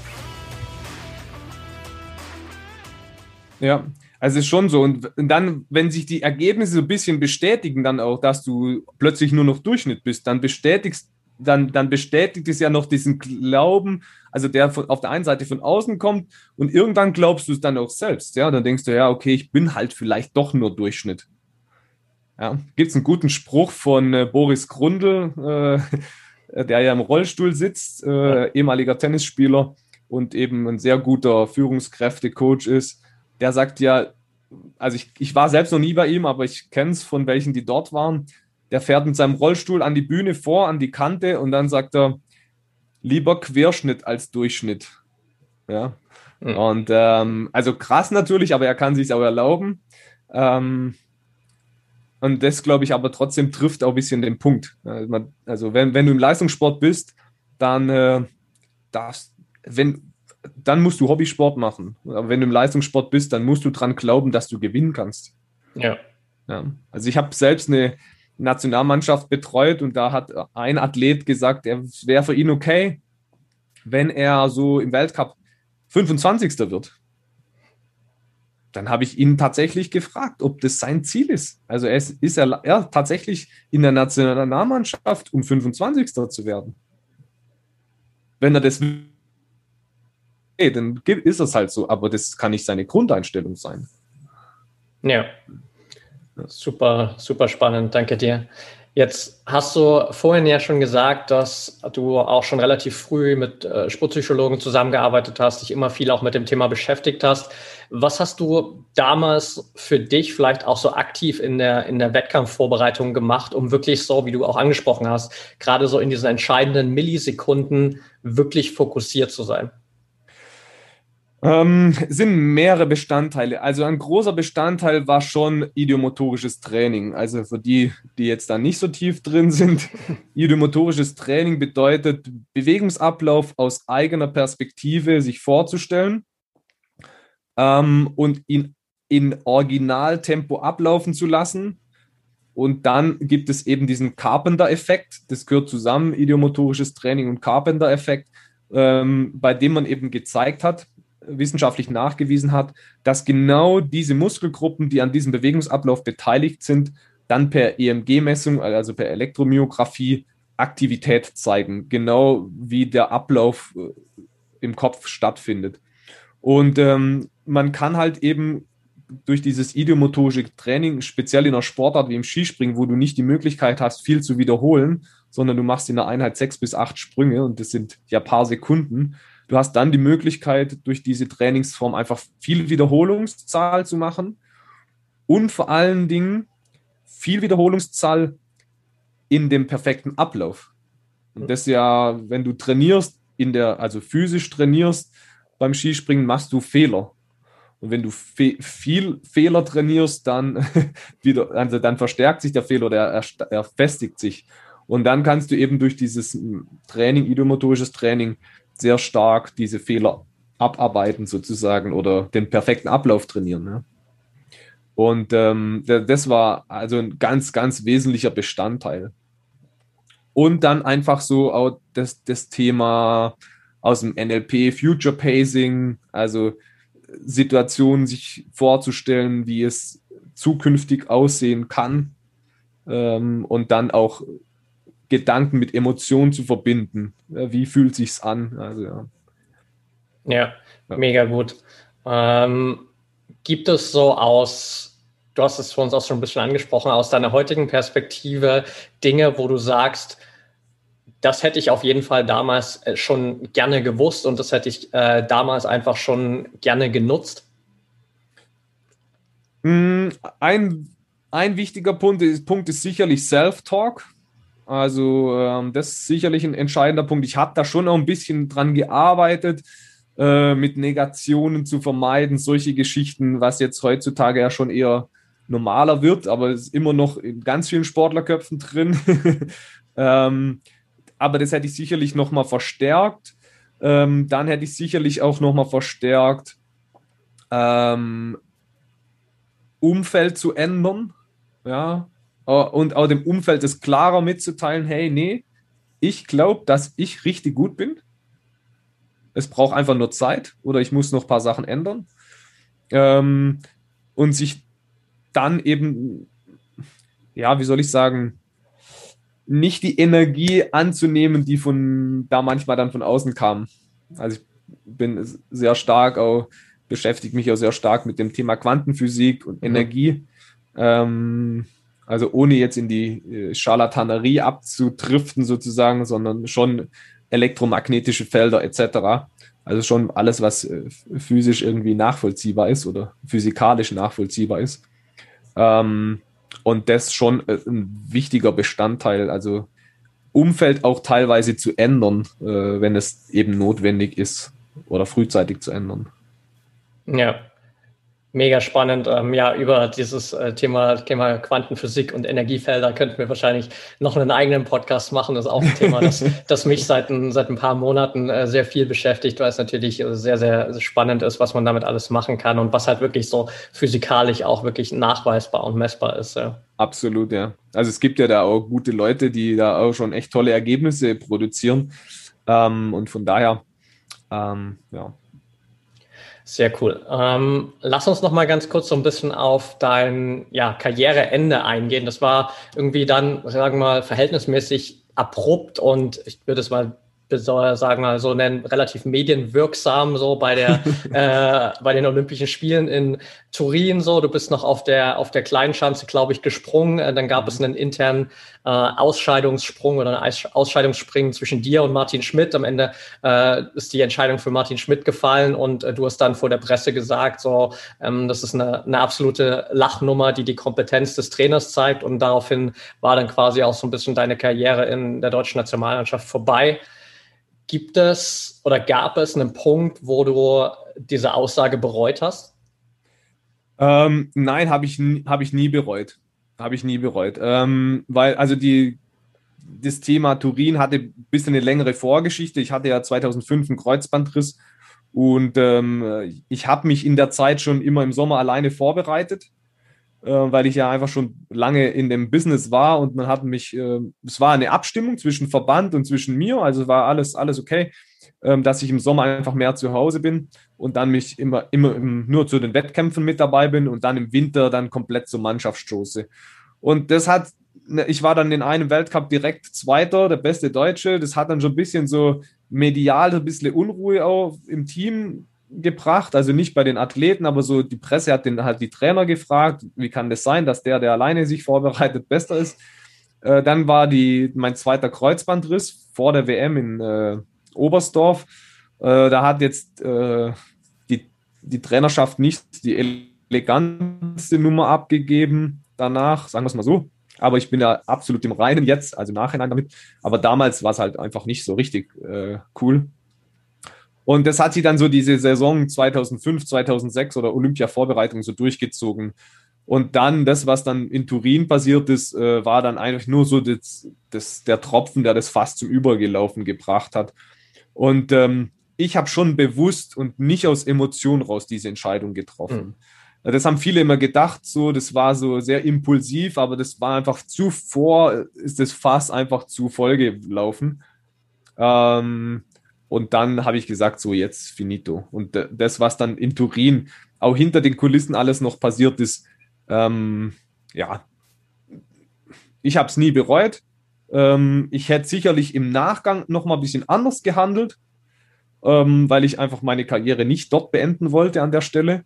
Ja, also ist schon so. Und dann, wenn sich die Ergebnisse so ein bisschen bestätigen, dann auch, dass du plötzlich nur noch Durchschnitt bist, dann bestätigst, dann, dann bestätigt es ja noch diesen Glauben, also der von, auf der einen Seite von außen kommt und irgendwann glaubst du es dann auch selbst. Ja, dann denkst du, ja, okay, ich bin halt vielleicht doch nur Durchschnitt. Ja, gibt es einen guten Spruch von äh, Boris Grundl, äh, der ja im Rollstuhl sitzt, äh, ehemaliger Tennisspieler und eben ein sehr guter Führungskräftecoach ist der sagt ja, also ich, ich war selbst noch nie bei ihm, aber ich kenne es von welchen, die dort waren. Der fährt mit seinem Rollstuhl an die Bühne vor, an die Kante und dann sagt er, lieber Querschnitt als Durchschnitt. Ja. Mhm. Und ähm, also krass natürlich, aber er kann sich auch erlauben. Ähm, und das, glaube ich, aber trotzdem trifft auch ein bisschen den Punkt. Also, wenn, wenn du im Leistungssport bist, dann äh, darfst, wenn, dann musst du Hobbysport machen. Aber wenn du im Leistungssport bist, dann musst du dran glauben, dass du gewinnen kannst. Ja. ja. Also ich habe selbst eine Nationalmannschaft betreut und da hat ein Athlet gesagt, er wäre für ihn okay, wenn er so im Weltcup 25. wird. Dann habe ich ihn tatsächlich gefragt, ob das sein Ziel ist. Also er ist, ist er, er tatsächlich in der Nationalmannschaft, um 25. zu werden. Wenn er das okay, dann ist es halt so, aber das kann nicht seine Grundeinstellung sein. Ja. Super, super spannend, danke dir. Jetzt hast du vorhin ja schon gesagt, dass du auch schon relativ früh mit äh, Sportpsychologen zusammengearbeitet hast, dich immer viel auch mit dem Thema beschäftigt hast. Was hast du damals für dich vielleicht auch so aktiv in der, in der Wettkampfvorbereitung gemacht, um wirklich so, wie du auch angesprochen hast, gerade so in diesen entscheidenden Millisekunden wirklich fokussiert zu sein? Ähm, sind mehrere Bestandteile. Also ein großer Bestandteil war schon idiomotorisches Training. Also für die, die jetzt da nicht so tief drin sind, idiomotorisches Training bedeutet Bewegungsablauf aus eigener Perspektive sich vorzustellen ähm, und ihn in Originaltempo ablaufen zu lassen. Und dann gibt es eben diesen Carpenter-Effekt. Das gehört zusammen, idiomotorisches Training und Carpenter-Effekt, ähm, bei dem man eben gezeigt hat, wissenschaftlich nachgewiesen hat, dass genau diese Muskelgruppen, die an diesem Bewegungsablauf beteiligt sind, dann per EMG-Messung, also per Elektromyographie, Aktivität zeigen, genau wie der Ablauf äh, im Kopf stattfindet. Und ähm, man kann halt eben durch dieses idiomotorische Training, speziell in einer Sportart wie im Skispringen, wo du nicht die Möglichkeit hast, viel zu wiederholen, sondern du machst in der Einheit sechs bis acht Sprünge und das sind ja paar Sekunden, Du hast dann die Möglichkeit, durch diese Trainingsform einfach viel Wiederholungszahl zu machen und vor allen Dingen viel Wiederholungszahl in dem perfekten Ablauf. Und das ja, wenn du trainierst, in der, also physisch trainierst beim Skispringen, machst du Fehler. Und wenn du fe viel Fehler trainierst, dann wieder, also dann verstärkt sich der Fehler, der er, er festigt sich. Und dann kannst du eben durch dieses Training, idiomotorisches Training, sehr stark diese Fehler abarbeiten sozusagen oder den perfekten Ablauf trainieren. Ja. Und ähm, das war also ein ganz, ganz wesentlicher Bestandteil. Und dann einfach so auch das, das Thema aus dem NLP, Future Pacing, also Situationen sich vorzustellen, wie es zukünftig aussehen kann ähm, und dann auch Gedanken mit Emotionen zu verbinden. Wie fühlt sich's an? Also, ja. Ja, ja. mega gut. Ähm, gibt es so aus, du hast es für uns auch schon ein bisschen angesprochen, aus deiner heutigen Perspektive Dinge, wo du sagst, das hätte ich auf jeden Fall damals äh, schon gerne gewusst und das hätte ich äh, damals einfach schon gerne genutzt? Hm, ein, ein wichtiger Punkt ist, Punkt ist sicherlich Self-Talk. Also ähm, das ist sicherlich ein entscheidender Punkt. Ich habe da schon auch ein bisschen dran gearbeitet, äh, mit Negationen zu vermeiden, solche Geschichten, was jetzt heutzutage ja schon eher normaler wird, aber ist immer noch in ganz vielen Sportlerköpfen drin. ähm, aber das hätte ich sicherlich nochmal verstärkt. Ähm, dann hätte ich sicherlich auch nochmal verstärkt, ähm, Umfeld zu ändern. Ja, und auch dem Umfeld es klarer mitzuteilen, hey, nee, ich glaube, dass ich richtig gut bin. Es braucht einfach nur Zeit oder ich muss noch ein paar Sachen ändern. ähm, und sich dann eben, ja, wie soll ich sagen, nicht die Energie anzunehmen, die von da manchmal dann von außen kam. Also ich bin sehr stark auch, beschäftige mich auch sehr stark mit dem Thema Quantenphysik und mhm. Energie. Ähm, also ohne jetzt in die äh, Scharlatanerie abzudriften sozusagen, sondern schon elektromagnetische Felder etc. Also schon alles, was äh, physisch irgendwie nachvollziehbar ist oder physikalisch nachvollziehbar ist. Ähm, und das schon äh, ein wichtiger Bestandteil, also Umfeld auch teilweise zu ändern, wenn es eben notwendig ist oder frühzeitig zu ändern. Ja, Mega spannend. Ähm, ja, über dieses äh, Thema, Thema Quantenphysik und Energiefelder könnten wir wahrscheinlich noch einen eigenen Podcast machen. Das ist auch ein Thema, das, das mich seit ein, seit ein paar Monaten äh, sehr viel beschäftigt, weil es natürlich sehr, sehr spannend ist, was man damit alles machen kann und was halt wirklich so physikalisch auch wirklich nachweisbar und messbar ist. Ja. Absolut, ja. Also es gibt ja da auch gute Leute, die da auch schon echt tolle Ergebnisse produzieren. Ähm, und von daher, ähm, ja, sehr cool. Ähm, lass uns noch mal ganz kurz so ein bisschen auf dein ja, Karriereende eingehen. Das war irgendwie dann, sagen wir mal, verhältnismäßig abrupt und ich würde es mal sagen wir so nennen, relativ medienwirksam so bei der äh, bei den Olympischen Spielen in Turin so. Du bist noch auf der auf der kleinen Schanze, glaube ich, gesprungen. Äh, dann gab mhm. es einen internen äh, Ausscheidungssprung oder einen Ausscheidungsspringen zwischen dir und Martin Schmidt. Am Ende äh, ist die Entscheidung für Martin Schmidt gefallen und äh, du hast dann vor der Presse gesagt, so ähm, das ist eine, eine absolute Lachnummer, die die Kompetenz des Trainers zeigt und daraufhin war dann quasi auch so ein bisschen deine Karriere in der deutschen Nationalmannschaft vorbei. Gibt es oder gab es einen Punkt, wo du diese Aussage bereut hast? Ähm, nein, habe ich, hab ich nie bereut. Habe ich nie bereut. Ähm, weil, also die, das Thema Turin hatte ein bisschen eine längere Vorgeschichte. Ich hatte ja 2005 einen Kreuzbandriss und ähm, ich habe mich in der Zeit schon immer im Sommer alleine vorbereitet weil ich ja einfach schon lange in dem Business war und man hat mich, äh, es war eine Abstimmung zwischen Verband und zwischen mir, also war alles, alles okay, äh, dass ich im Sommer einfach mehr zu Hause bin und dann mich immer, immer nur zu den Wettkämpfen mit dabei bin und dann im Winter dann komplett zur Mannschaft stoße. Und das hat, ne, ich war dann in einem Weltcup direkt Zweiter, der beste Deutsche. Das hat dann schon ein bisschen so medial ein bisschen Unruhe auch im Team gebracht, also nicht bei den Athleten, aber so die Presse hat den halt die Trainer gefragt, wie kann das sein, dass der, der alleine sich vorbereitet, besser ist. Äh, dann war die, mein zweiter Kreuzbandriss vor der WM in äh, Oberstdorf. Äh, da hat jetzt äh, die, die Trainerschaft nicht die eleganteste Nummer abgegeben danach, sagen wir es mal so. Aber ich bin ja absolut im Reinen jetzt, also im Nachhinein damit. Aber damals war es halt einfach nicht so richtig äh, cool. Und das hat sie dann so diese Saison 2005, 2006 oder Olympia-Vorbereitung so durchgezogen. Und dann das, was dann in Turin passiert ist, äh, war dann eigentlich nur so das, das, der Tropfen, der das fast zum Übergelaufen gebracht hat. Und ähm, ich habe schon bewusst und nicht aus Emotionen raus diese Entscheidung getroffen. Mhm. Das haben viele immer gedacht, so, das war so sehr impulsiv, aber das war einfach zuvor, ist das Fass einfach zu voll gelaufen. Ähm, und dann habe ich gesagt, so jetzt finito. Und das, was dann in Turin auch hinter den Kulissen alles noch passiert ist, ähm, ja, ich habe es nie bereut. Ähm, ich hätte sicherlich im Nachgang noch mal ein bisschen anders gehandelt, ähm, weil ich einfach meine Karriere nicht dort beenden wollte an der Stelle.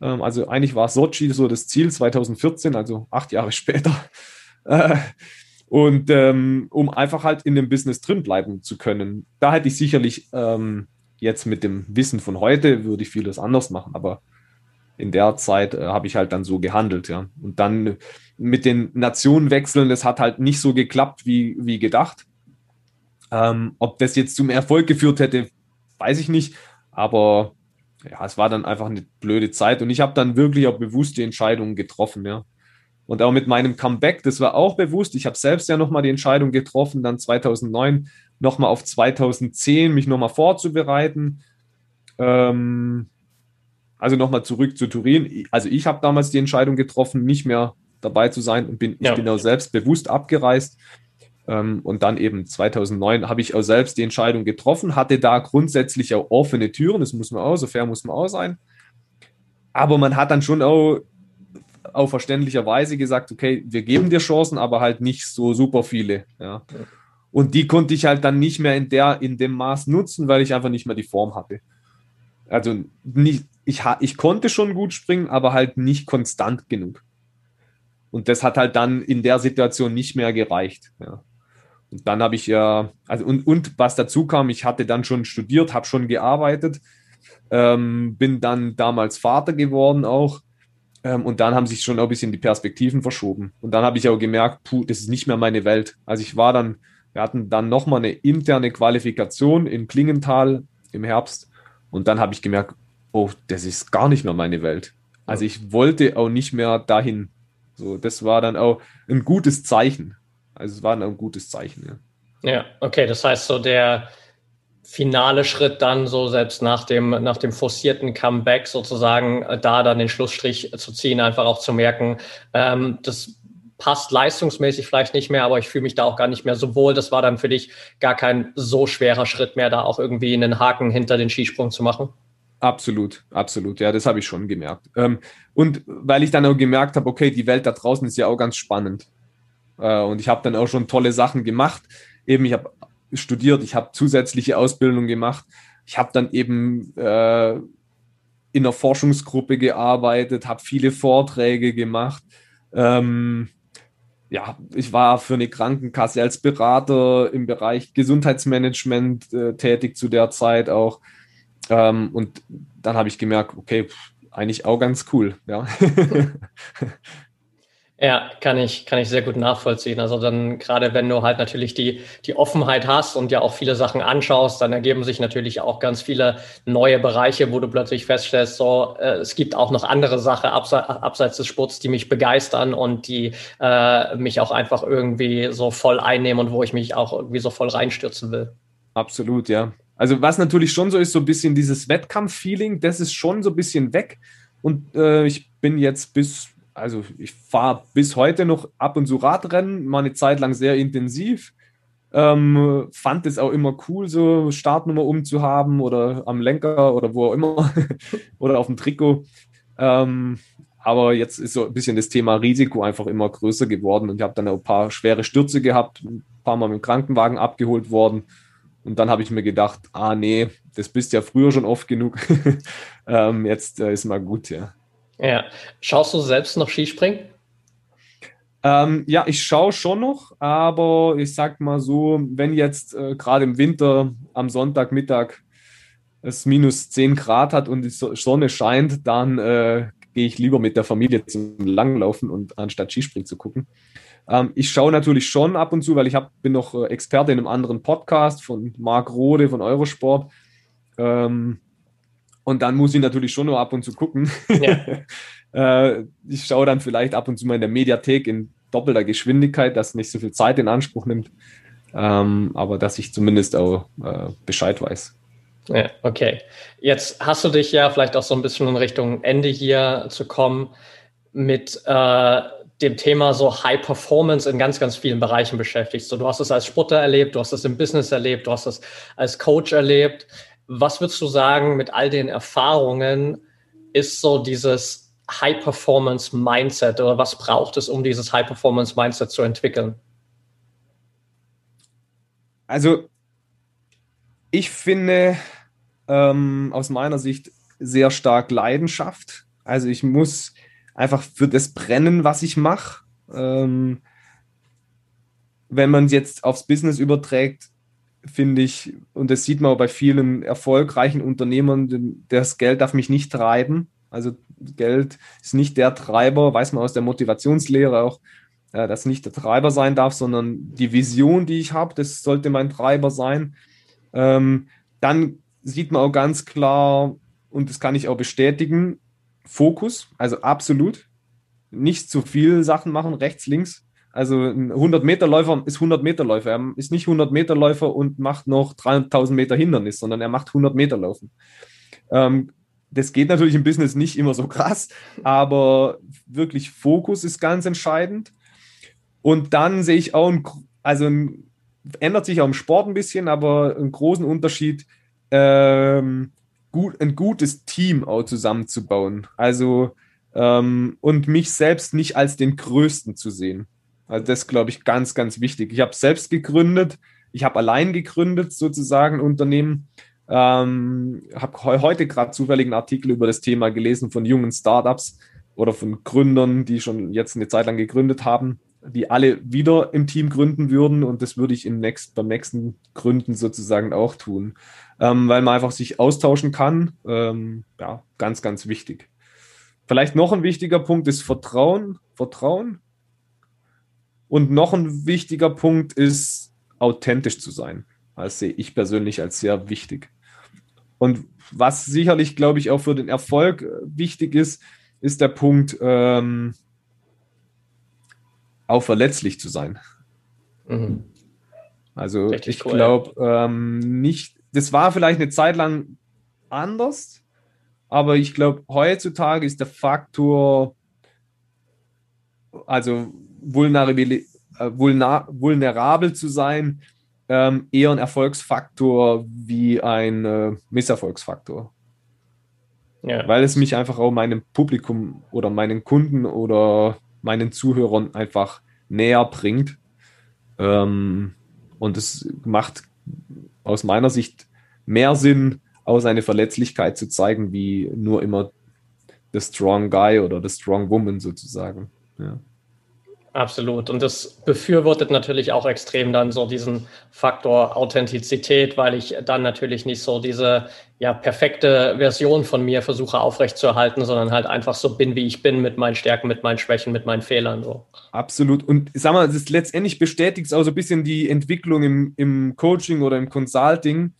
Ähm, also eigentlich war Sochi so das Ziel 2014, also acht Jahre später. Äh, und ähm, um einfach halt in dem Business drin bleiben zu können. Da hätte ich sicherlich ähm, jetzt mit dem Wissen von heute, würde ich vieles anders machen, aber in der Zeit äh, habe ich halt dann so gehandelt, ja. Und dann mit den Nationenwechseln, das hat halt nicht so geklappt wie, wie gedacht. Ähm, ob das jetzt zum Erfolg geführt hätte, weiß ich nicht. Aber ja, es war dann einfach eine blöde Zeit und ich habe dann wirklich auch bewusste Entscheidungen getroffen, ja. Und auch mit meinem Comeback, das war auch bewusst. Ich habe selbst ja nochmal die Entscheidung getroffen, dann 2009 nochmal auf 2010 mich nochmal vorzubereiten. Ähm, also nochmal zurück zu Turin. Also ich habe damals die Entscheidung getroffen, nicht mehr dabei zu sein und bin, ja. ich bin auch selbst bewusst abgereist. Ähm, und dann eben 2009 habe ich auch selbst die Entscheidung getroffen, hatte da grundsätzlich auch offene Türen, das muss man auch, so fair muss man auch sein. aber man hat dann schon auch auf verständlicherweise gesagt, okay, wir geben dir Chancen, aber halt nicht so super viele. Ja. Und die konnte ich halt dann nicht mehr in, der, in dem Maß nutzen, weil ich einfach nicht mehr die Form hatte. Also nicht, ich, ich konnte schon gut springen, aber halt nicht konstant genug. Und das hat halt dann in der Situation nicht mehr gereicht. Ja. Und dann habe ich ja, also und, und was dazu kam, ich hatte dann schon studiert, habe schon gearbeitet, ähm, bin dann damals Vater geworden auch. Ähm, und dann haben sich schon ein bisschen die Perspektiven verschoben. Und dann habe ich auch gemerkt, puh, das ist nicht mehr meine Welt. Also ich war dann, wir hatten dann nochmal eine interne Qualifikation in Klingenthal im Herbst. Und dann habe ich gemerkt, oh, das ist gar nicht mehr meine Welt. Also ich wollte auch nicht mehr dahin. So, das war dann auch ein gutes Zeichen. Also es war ein gutes Zeichen. Ja. ja, okay. Das heißt, so der finale Schritt dann so selbst nach dem, nach dem forcierten Comeback sozusagen äh, da dann den Schlussstrich zu ziehen, einfach auch zu merken, ähm, das passt leistungsmäßig vielleicht nicht mehr, aber ich fühle mich da auch gar nicht mehr so wohl. Das war dann für dich gar kein so schwerer Schritt mehr, da auch irgendwie einen Haken hinter den Skisprung zu machen. Absolut, absolut. Ja, das habe ich schon gemerkt. Ähm, und weil ich dann auch gemerkt habe, okay, die Welt da draußen ist ja auch ganz spannend. Äh, und ich habe dann auch schon tolle Sachen gemacht. Eben, ich habe studiert, ich habe zusätzliche Ausbildung gemacht. Ich habe dann eben äh, in einer Forschungsgruppe gearbeitet, habe viele Vorträge gemacht. Ähm, ja, ich war für eine Krankenkasse als Berater im Bereich Gesundheitsmanagement äh, tätig zu der Zeit auch. Ähm, und dann habe ich gemerkt, okay, pff, eigentlich auch ganz cool, ja. Ja, kann ich, kann ich sehr gut nachvollziehen. Also dann gerade wenn du halt natürlich die, die Offenheit hast und ja auch viele Sachen anschaust, dann ergeben sich natürlich auch ganz viele neue Bereiche, wo du plötzlich feststellst, so, äh, es gibt auch noch andere Sachen abseits, abseits des Sports, die mich begeistern und die äh, mich auch einfach irgendwie so voll einnehmen und wo ich mich auch irgendwie so voll reinstürzen will. Absolut, ja. Also was natürlich schon so ist, so ein bisschen dieses Wettkampf-Feeling, das ist schon so ein bisschen weg. Und äh, ich bin jetzt bis, also ich fahre bis heute noch ab und zu Radrennen, mal eine Zeit lang sehr intensiv. Ähm, fand es auch immer cool, so Startnummer umzuhaben oder am Lenker oder wo auch immer oder auf dem Trikot. Ähm, aber jetzt ist so ein bisschen das Thema Risiko einfach immer größer geworden und ich habe dann ein paar schwere Stürze gehabt, ein paar Mal mit dem Krankenwagen abgeholt worden. Und dann habe ich mir gedacht, ah nee, das bist ja früher schon oft genug. ähm, jetzt äh, ist mal gut, ja. Ja. Schaust du selbst noch Skispringen? Ähm, ja, ich schaue schon noch, aber ich sag mal so, wenn jetzt äh, gerade im Winter am Sonntagmittag es minus 10 Grad hat und die Sonne scheint, dann äh, gehe ich lieber mit der Familie zum Langlaufen und anstatt Skispringen zu gucken. Ähm, ich schaue natürlich schon ab und zu, weil ich hab, bin noch äh, Experte in einem anderen Podcast von Marc Rode von Eurosport. Ähm, und dann muss ich natürlich schon nur ab und zu gucken. Ja. äh, ich schaue dann vielleicht ab und zu mal in der Mediathek in doppelter Geschwindigkeit, das nicht so viel Zeit in Anspruch nimmt. Ähm, aber dass ich zumindest auch äh, Bescheid weiß. Ja, okay. Jetzt hast du dich ja vielleicht auch so ein bisschen in Richtung Ende hier zu kommen mit äh, dem Thema so High Performance in ganz, ganz vielen Bereichen beschäftigt. So, du hast es als Sportler erlebt, du hast es im Business erlebt, du hast es als Coach erlebt. Was würdest du sagen mit all den Erfahrungen ist so dieses High Performance Mindset oder was braucht es, um dieses High Performance Mindset zu entwickeln? Also, ich finde ähm, aus meiner Sicht sehr stark Leidenschaft. Also, ich muss einfach für das brennen, was ich mache. Ähm, wenn man es jetzt aufs Business überträgt, finde ich, und das sieht man auch bei vielen erfolgreichen Unternehmern, das Geld darf mich nicht treiben. Also Geld ist nicht der Treiber, weiß man aus der Motivationslehre auch, äh, dass nicht der Treiber sein darf, sondern die Vision, die ich habe, das sollte mein Treiber sein. Ähm, dann sieht man auch ganz klar, und das kann ich auch bestätigen, Fokus, also absolut. Nicht zu viel Sachen machen, rechts, links. Also ein 100-Meter-Läufer ist 100-Meter-Läufer. Er ist nicht 100-Meter-Läufer und macht noch 3000 Meter Hindernis, sondern er macht 100 Meter Laufen. Ähm, das geht natürlich im Business nicht immer so krass, aber wirklich Fokus ist ganz entscheidend. Und dann sehe ich auch, ein, also ein, ändert sich auch im Sport ein bisschen, aber einen großen Unterschied. Ähm, gut, ein gutes Team auch zusammenzubauen. Also ähm, und mich selbst nicht als den Größten zu sehen. Also das glaube ich ganz, ganz wichtig. Ich habe selbst gegründet, ich habe allein gegründet sozusagen Unternehmen. Ähm, habe heute gerade zufällig einen Artikel über das Thema gelesen von jungen Startups oder von Gründern, die schon jetzt eine Zeit lang gegründet haben, die alle wieder im Team gründen würden und das würde ich im nächst, beim nächsten Gründen sozusagen auch tun, ähm, weil man einfach sich austauschen kann. Ähm, ja, ganz, ganz wichtig. Vielleicht noch ein wichtiger Punkt ist Vertrauen. Vertrauen. Und noch ein wichtiger Punkt ist, authentisch zu sein. Das sehe ich persönlich als sehr wichtig. Und was sicherlich, glaube ich, auch für den Erfolg äh, wichtig ist, ist der Punkt, ähm, auch verletzlich zu sein. Mhm. Also Richtig ich cool, glaube ähm, nicht, das war vielleicht eine Zeit lang anders, aber ich glaube, heutzutage ist der Faktor, also vulnerabel, äh, vulner, vulnerabel zu sein, ähm, eher ein Erfolgsfaktor wie ein äh, Misserfolgsfaktor. Ja. Weil es mich einfach auch meinem Publikum oder meinen Kunden oder meinen Zuhörern einfach näher bringt. Ähm, und es macht aus meiner Sicht mehr Sinn, auch seine Verletzlichkeit zu zeigen, wie nur immer the strong guy oder the strong woman sozusagen. Ja. Absolut. Und das befürwortet natürlich auch extrem dann so diesen Faktor Authentizität, weil ich dann natürlich nicht so diese ja, perfekte Version von mir versuche aufrechtzuerhalten, sondern halt einfach so bin, wie ich bin, mit meinen Stärken, mit meinen Schwächen, mit meinen Fehlern. So. Absolut. Und sag mal, das letztendlich bestätigt es auch so ein bisschen die Entwicklung im, im Coaching oder im Consulting.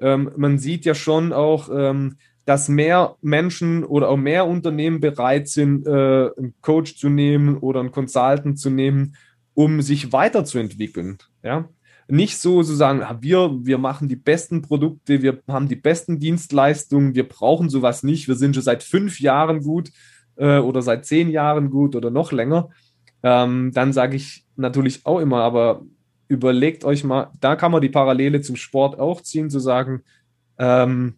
Ähm, man sieht ja schon auch, ähm, dass mehr Menschen oder auch mehr Unternehmen bereit sind, äh, einen Coach zu nehmen oder einen Consultant zu nehmen, um sich weiterzuentwickeln. Ja? Nicht so zu sagen, wir, wir machen die besten Produkte, wir haben die besten Dienstleistungen, wir brauchen sowas nicht, wir sind schon seit fünf Jahren gut äh, oder seit zehn Jahren gut oder noch länger. Ähm, dann sage ich natürlich auch immer, aber überlegt euch mal, da kann man die Parallele zum Sport auch ziehen, zu sagen, ähm,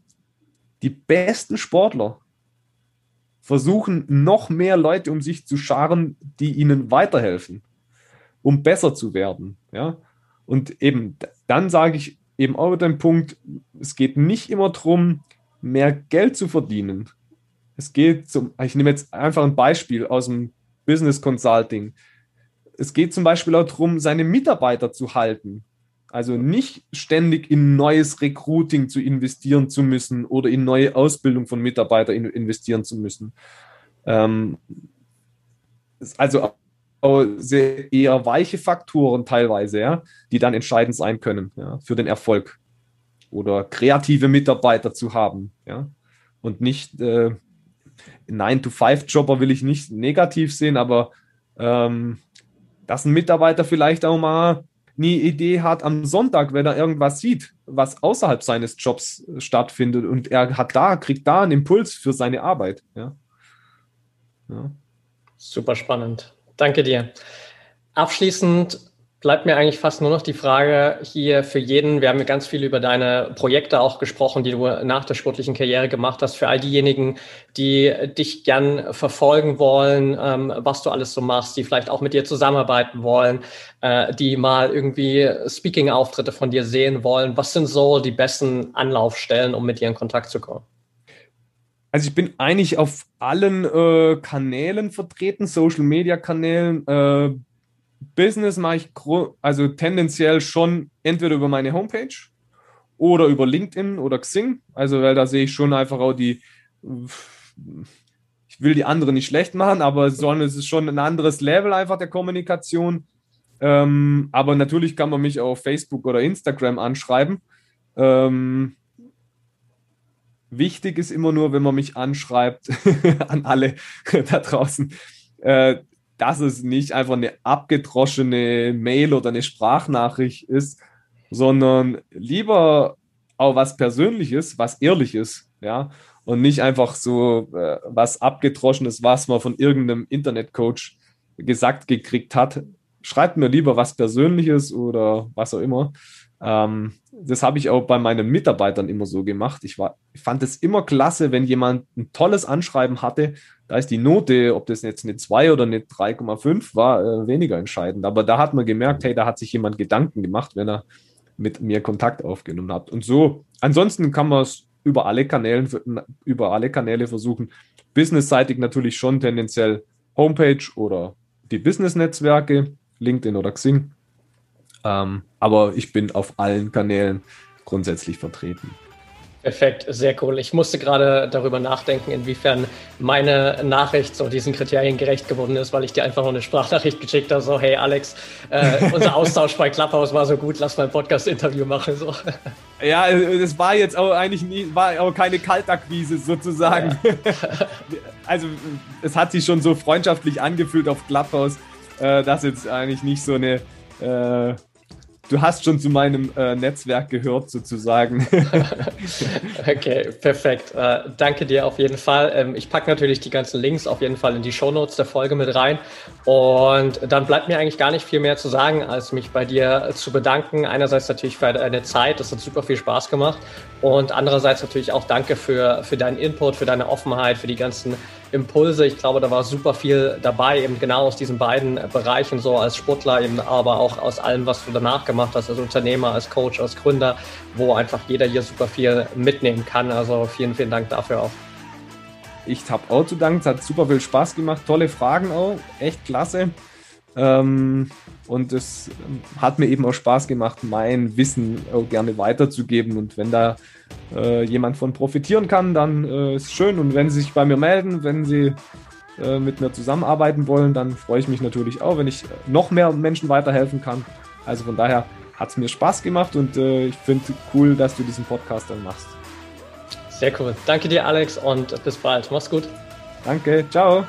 die besten Sportler versuchen noch mehr Leute um sich zu scharen, die ihnen weiterhelfen, um besser zu werden. Ja? Und eben dann sage ich eben auch den Punkt, es geht nicht immer darum, mehr Geld zu verdienen. Es geht zum, ich nehme jetzt einfach ein Beispiel aus dem Business Consulting. Es geht zum Beispiel auch darum, seine Mitarbeiter zu halten. Also nicht ständig in neues Recruiting zu investieren zu müssen oder in neue Ausbildung von Mitarbeitern investieren zu müssen. Ähm, also sehr eher weiche Faktoren teilweise, ja, die dann entscheidend sein können ja, für den Erfolg. Oder kreative Mitarbeiter zu haben, ja. Und nicht äh, 9-to-5-Jobber will ich nicht negativ sehen, aber ähm, dass ein Mitarbeiter vielleicht auch mal eine Idee hat am Sonntag, wenn er irgendwas sieht, was außerhalb seines Jobs stattfindet und er hat da, kriegt da einen Impuls für seine Arbeit. Ja. ja. Super spannend. Danke dir. Abschließend bleibt mir eigentlich fast nur noch die Frage hier für jeden. Wir haben ganz viel über deine Projekte auch gesprochen, die du nach der sportlichen Karriere gemacht hast. Für all diejenigen, die dich gern verfolgen wollen, ähm, was du alles so machst, die vielleicht auch mit dir zusammenarbeiten wollen, äh, die mal irgendwie Speaking-Auftritte von dir sehen wollen. Was sind so die besten Anlaufstellen, um mit dir in Kontakt zu kommen? Also ich bin eigentlich auf allen äh, Kanälen vertreten, Social-Media-Kanälen. Äh, Business mache ich also tendenziell schon entweder über meine Homepage oder über LinkedIn oder Xing. Also, weil da sehe ich schon einfach auch die, ich will die anderen nicht schlecht machen, aber sondern es ist schon ein anderes Level einfach der Kommunikation. Ähm, aber natürlich kann man mich auf Facebook oder Instagram anschreiben. Ähm, wichtig ist immer nur, wenn man mich anschreibt, an alle da draußen, äh, dass es nicht einfach eine abgedroschene Mail oder eine Sprachnachricht ist, sondern lieber auch was Persönliches, was Ehrliches, ja, und nicht einfach so äh, was Abgedroschenes, was man von irgendeinem Internetcoach gesagt gekriegt hat. Schreibt mir lieber was Persönliches oder was auch immer. Ähm, das habe ich auch bei meinen Mitarbeitern immer so gemacht. Ich, war, ich fand es immer klasse, wenn jemand ein tolles Anschreiben hatte. Da ist die Note, ob das jetzt eine 2 oder eine 3,5 war, äh, weniger entscheidend. Aber da hat man gemerkt, hey, da hat sich jemand Gedanken gemacht, wenn er mit mir Kontakt aufgenommen hat. Und so, ansonsten kann man es über alle Kanäle, über alle Kanäle versuchen. Businessseitig natürlich schon tendenziell Homepage oder die Business-Netzwerke, LinkedIn oder Xing. Ähm, aber ich bin auf allen Kanälen grundsätzlich vertreten. Perfekt, sehr cool. Ich musste gerade darüber nachdenken, inwiefern meine Nachricht so diesen Kriterien gerecht geworden ist, weil ich dir einfach noch eine Sprachnachricht geschickt habe, so, hey Alex, äh, unser Austausch bei Clubhouse war so gut, lass mal ein Podcast-Interview machen. So. Ja, es war jetzt auch eigentlich nie, war auch keine Kaltakquise sozusagen. Ja. Also es hat sich schon so freundschaftlich angefühlt auf Clubhouse, äh, dass jetzt eigentlich nicht so eine äh, du hast schon zu meinem äh, Netzwerk gehört, sozusagen. okay, perfekt. Äh, danke dir auf jeden Fall. Ähm, ich packe natürlich die ganzen Links auf jeden Fall in die Shownotes der Folge mit rein. Und dann bleibt mir eigentlich gar nicht viel mehr zu sagen, als mich bei dir zu bedanken. Einerseits natürlich für deine Zeit, das hat super viel Spaß gemacht. Und andererseits natürlich auch danke für, für deinen Input, für deine Offenheit, für die ganzen Impulse. Ich glaube, da war super viel dabei, eben genau aus diesen beiden Bereichen, so als Sportler, eben aber auch aus allem, was du danach gemacht hast, als Unternehmer, als Coach, als Gründer, wo einfach jeder hier super viel mitnehmen kann. Also vielen, vielen Dank dafür auch. Ich habe auch zu danken, es hat super viel Spaß gemacht, tolle Fragen auch, echt klasse. Ähm, und es hat mir eben auch Spaß gemacht, mein Wissen auch gerne weiterzugeben. Und wenn da äh, jemand von profitieren kann, dann äh, ist schön. Und wenn Sie sich bei mir melden, wenn Sie äh, mit mir zusammenarbeiten wollen, dann freue ich mich natürlich auch, wenn ich noch mehr Menschen weiterhelfen kann. Also von daher hat es mir Spaß gemacht und äh, ich finde cool, dass du diesen Podcast dann machst. Sehr cool. Danke dir, Alex, und bis bald. Mach's gut. Danke. Ciao.